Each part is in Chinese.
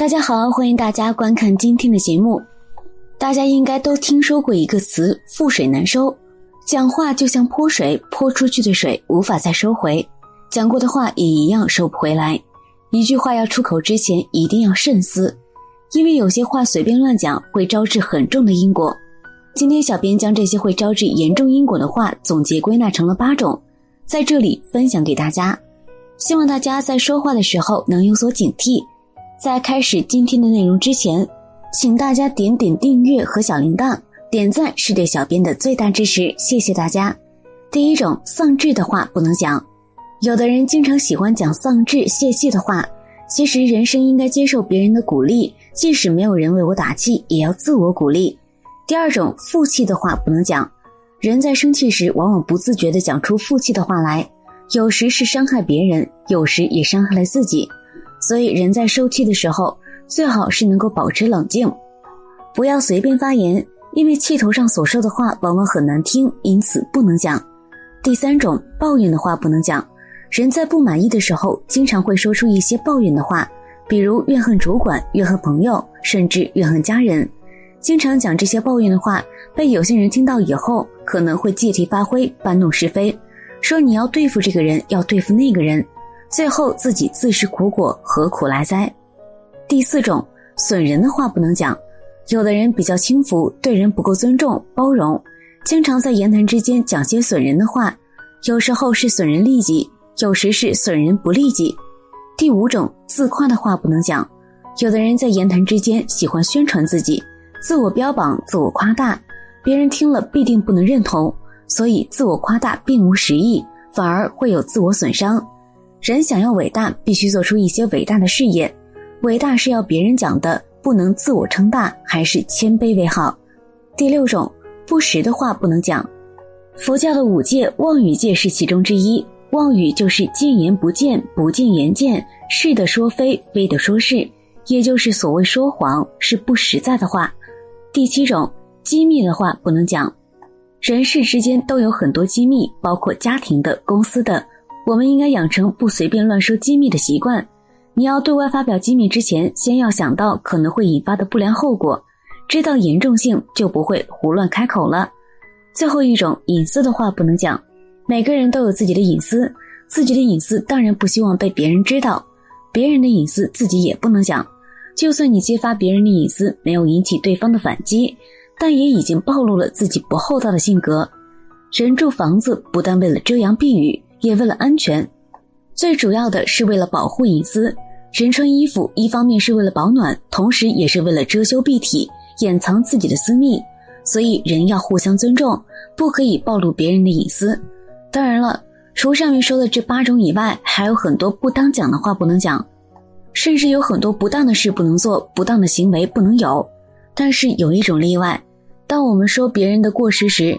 大家好，欢迎大家观看今天的节目。大家应该都听说过一个词“覆水难收”，讲话就像泼水，泼出去的水无法再收回，讲过的话也一样收不回来。一句话要出口之前一定要慎思，因为有些话随便乱讲会招致很重的因果。今天小编将这些会招致严重因果的话总结归纳成了八种，在这里分享给大家。希望大家在说话的时候能有所警惕。在开始今天的内容之前，请大家点点订阅和小铃铛，点赞是对小编的最大支持，谢谢大家。第一种丧志的话不能讲，有的人经常喜欢讲丧志泄气的话，其实人生应该接受别人的鼓励，即使没有人为我打气，也要自我鼓励。第二种负气的话不能讲，人在生气时往往不自觉地讲出负气的话来。有时是伤害别人，有时也伤害了自己，所以人在受气的时候，最好是能够保持冷静，不要随便发言，因为气头上所说的话往往很难听，因此不能讲。第三种抱怨的话不能讲，人在不满意的时候，经常会说出一些抱怨的话，比如怨恨主管、怨恨朋友，甚至怨恨家人。经常讲这些抱怨的话，被有些人听到以后，可能会借题发挥，搬弄是非。说你要对付这个人，要对付那个人，最后自己自食苦果，何苦来哉？第四种损人的话不能讲，有的人比较轻浮，对人不够尊重、包容，经常在言谈之间讲些损人的话，有时候是损人利己，有时是损人不利己。第五种自夸的话不能讲，有的人在言谈之间喜欢宣传自己，自我标榜、自我夸大，别人听了必定不能认同。所以，自我夸大并无实益，反而会有自我损伤。人想要伟大，必须做出一些伟大的事业。伟大是要别人讲的，不能自我称大，还是谦卑为好。第六种，不实的话不能讲。佛教的五戒，妄语戒是其中之一。妄语就是见言不见，不见言见，是的说非，非的说是，也就是所谓说谎，是不实在的话。第七种，机密的话不能讲。人事之间都有很多机密，包括家庭的、公司的。我们应该养成不随便乱说机密的习惯。你要对外发表机密之前，先要想到可能会引发的不良后果，知道严重性就不会胡乱开口了。最后一种隐私的话不能讲。每个人都有自己的隐私，自己的隐私当然不希望被别人知道，别人的隐私自己也不能讲。就算你揭发别人的隐私，没有引起对方的反击。但也已经暴露了自己不厚道的性格。人住房子不但为了遮阳避雨，也为了安全，最主要的是为了保护隐私。人穿衣服，一方面是为了保暖，同时也是为了遮羞蔽体，掩藏自己的私密。所以人要互相尊重，不可以暴露别人的隐私。当然了，除上面说的这八种以外，还有很多不当讲的话不能讲，甚至有很多不当的事不能做，不当的行为不能有。但是有一种例外。当我们说别人的过失时，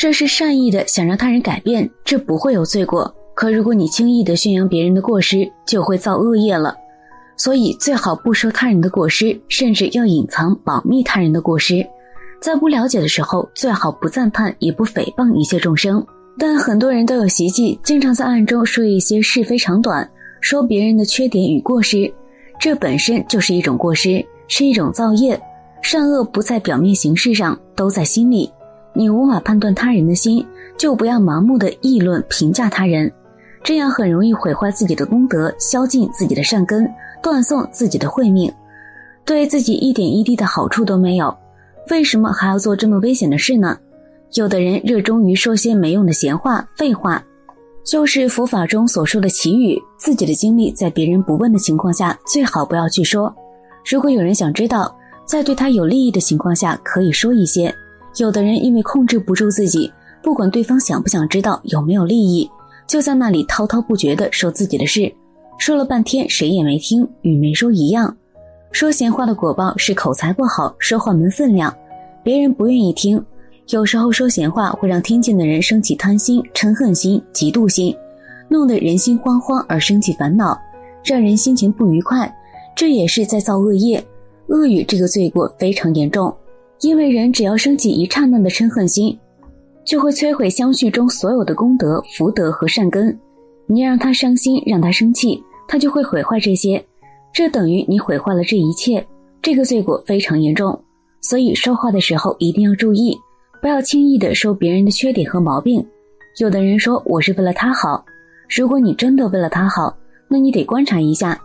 这是善意的，想让他人改变，这不会有罪过。可如果你轻易的宣扬别人的过失，就会造恶业了。所以最好不说他人的过失，甚至要隐藏、保密他人的过失。在不了解的时候，最好不赞叹，也不诽谤一切众生。但很多人都有习气，经常在暗中说一些是非长短，说别人的缺点与过失，这本身就是一种过失，是一种造业。善恶不在表面形式上，都在心里。你无法判断他人的心，就不要盲目的议论评价他人，这样很容易毁坏自己的功德，消尽自己的善根，断送自己的慧命，对自己一点一滴的好处都没有。为什么还要做这么危险的事呢？有的人热衷于说些没用的闲话、废话，就是佛法中所说的奇语。自己的经历在别人不问的情况下，最好不要去说。如果有人想知道，在对他有利益的情况下，可以说一些。有的人因为控制不住自己，不管对方想不想知道有没有利益，就在那里滔滔不绝地说自己的事，说了半天谁也没听，与没说一样。说闲话的果报是口才不好，说话没分量，别人不愿意听。有时候说闲话会让听见的人升起贪心、嗔恨心、嫉妒心，弄得人心慌慌而生起烦恼，让人心情不愉快，这也是在造恶业。恶语这个罪过非常严重，因为人只要升起一刹那的嗔恨心，就会摧毁相续中所有的功德、福德和善根。你让他伤心，让他生气，他就会毁坏这些。这等于你毁坏了这一切，这个罪过非常严重。所以说话的时候一定要注意，不要轻易的说别人的缺点和毛病。有的人说我是为了他好，如果你真的为了他好，那你得观察一下，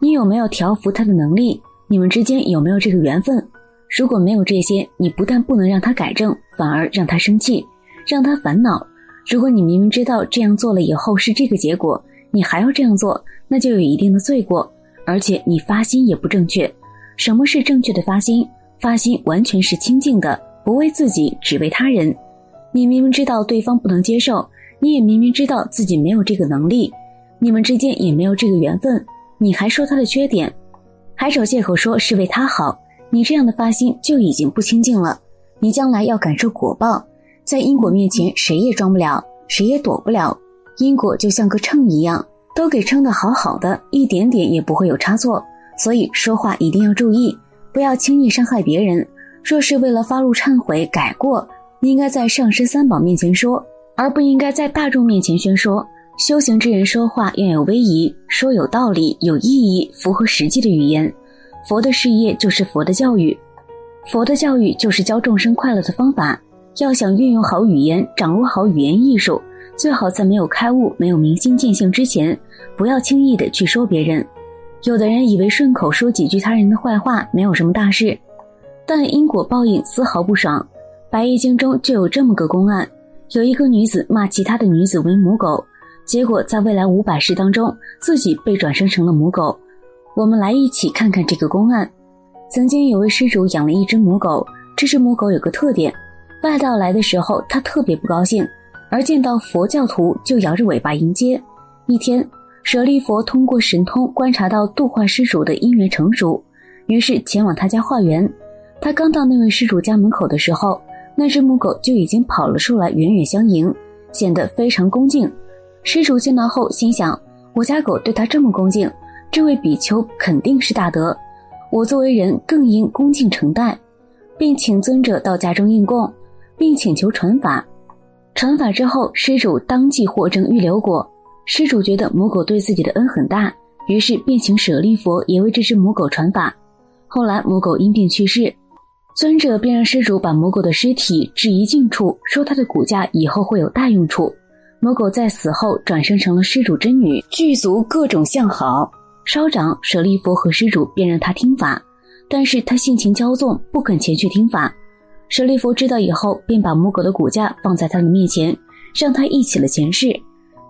你有没有调服他的能力，你们之间有没有这个缘分。如果没有这些，你不但不能让他改正，反而让他生气，让他烦恼。如果你明明知道这样做了以后是这个结果，你还要这样做，那就有一定的罪过，而且你发心也不正确。什么是正确的发心？发心完全是清净的，不为自己，只为他人。你明明知道对方不能接受，你也明明知道自己没有这个能力，你们之间也没有这个缘分，你还说他的缺点，还找借口说是为他好，你这样的发心就已经不清净了。你将来要感受果报，在因果面前，谁也装不了，谁也躲不了。因果就像个秤一样，都给称的好好的，一点点也不会有差错。所以说话一定要注意。不要轻易伤害别人。若是为了发怒、忏悔、改过，应该在上师三宝面前说，而不应该在大众面前宣说。修行之人说话要有威仪，说有道理、有意义、符合实际的语言。佛的事业就是佛的教育，佛的教育就是教众生快乐的方法。要想运用好语言，掌握好语言艺术，最好在没有开悟、没有明心见性之前，不要轻易的去说别人。有的人以为顺口说几句他人的坏话没有什么大事，但因果报应丝毫不爽。白衣经中就有这么个公案：有一个女子骂其他的女子为母狗，结果在未来五百世当中，自己被转生成了母狗。我们来一起看看这个公案。曾经有位施主养了一只母狗，这只母狗有个特点，外道来的时候它特别不高兴，而见到佛教徒就摇着尾巴迎接。一天。舍利佛通过神通观察到度化施主的姻缘成熟，于是前往他家化缘。他刚到那位施主家门口的时候，那只母狗就已经跑了出来，远远相迎，显得非常恭敬。施主见到后心想：我家狗对他这么恭敬，这位比丘肯定是大德，我作为人更应恭敬承待，并请尊者到家中应供，并请求传法。传法之后，施主当即获证预留果。施主觉得母狗对自己的恩很大，于是便请舍利佛也为这只母狗传法。后来母狗因病去世，尊者便让施主把母狗的尸体置于净处，说它的骨架以后会有大用处。母狗在死后转生成了施主真女，具足各种相好。稍长，舍利弗和施主便让他听法，但是他性情骄纵，不肯前去听法。舍利弗知道以后，便把母狗的骨架放在他的面前，让他忆起了前世。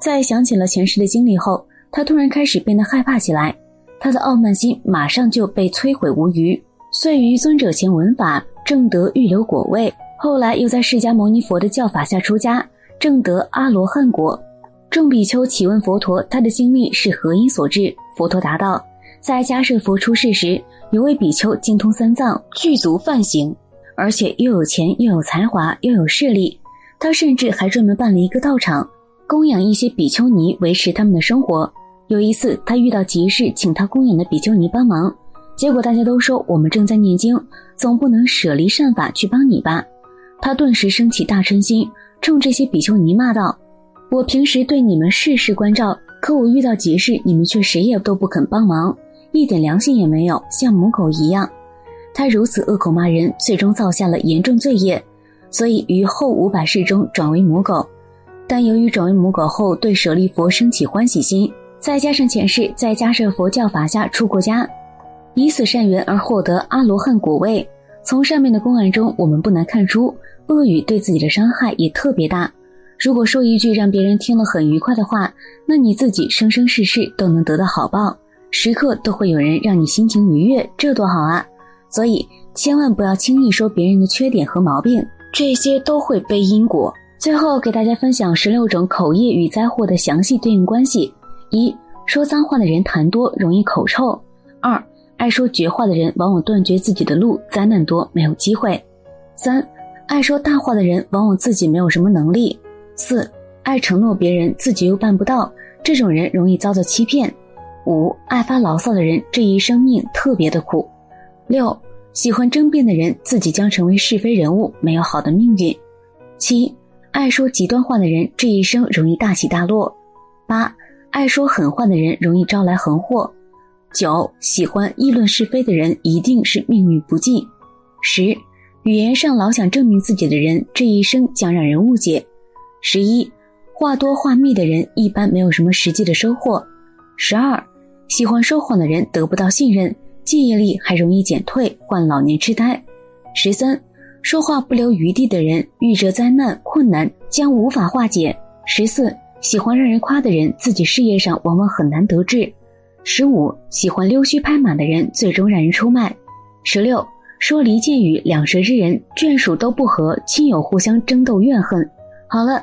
在想起了前世的经历后，他突然开始变得害怕起来，他的傲慢心马上就被摧毁无余。遂于尊者前闻法，正得预留果位。后来又在释迦牟尼佛的教法下出家，正得阿罗汉果。众比丘启问佛陀，他的经历是何因所致？佛陀答道：在迦舍佛出世时，有位比丘精通三藏，具足梵行，而且又有钱又有才华又有势力，他甚至还专门办了一个道场。供养一些比丘尼，维持他们的生活。有一次，他遇到急事，请他供养的比丘尼帮忙，结果大家都说我们正在念经，总不能舍离善法去帮你吧？他顿时升起大嗔心，冲这些比丘尼骂道：“我平时对你们事事关照，可我遇到急事，你们却谁也都不肯帮忙，一点良心也没有，像母狗一样。”他如此恶口骂人，最终造下了严重罪业，所以于后五百世中转为母狗。但由于转为母狗后对舍利佛升起欢喜心，再加上前世在迦舍佛教法下出过家，以此善缘而获得阿罗汉果位。从上面的公案中，我们不难看出，恶语对自己的伤害也特别大。如果说一句让别人听了很愉快的话，那你自己生生世世都能得到好报，时刻都会有人让你心情愉悦，这多好啊！所以千万不要轻易说别人的缺点和毛病，这些都会背因果。最后给大家分享十六种口业与灾祸的详细对应关系：一、说脏话的人痰多，容易口臭；二、爱说绝话的人往往断绝自己的路，灾难多，没有机会；三、爱说大话的人往往自己没有什么能力；四、爱承诺别人自己又办不到，这种人容易遭到欺骗；五、爱发牢骚的人这一生命特别的苦；六、喜欢争辩的人自己将成为是非人物，没有好的命运；七。爱说极端话的人，这一生容易大起大落；八，爱说狠话的人容易招来横祸；九，喜欢议论是非的人一定是命运不济。十，语言上老想证明自己的人，这一生将让人误解。十一，话多话密的人一般没有什么实际的收获。十二，喜欢说谎的人得不到信任，记忆力还容易减退，患老年痴呆。十三，说话不留余地的人，遇着灾难困难将无法化解。十四，喜欢让人夸的人，自己事业上往往很难得志。十五，喜欢溜须拍马的人，最终让人出卖。十六，说离间语、两舌之人，眷属都不和，亲友互相争斗怨恨。好了，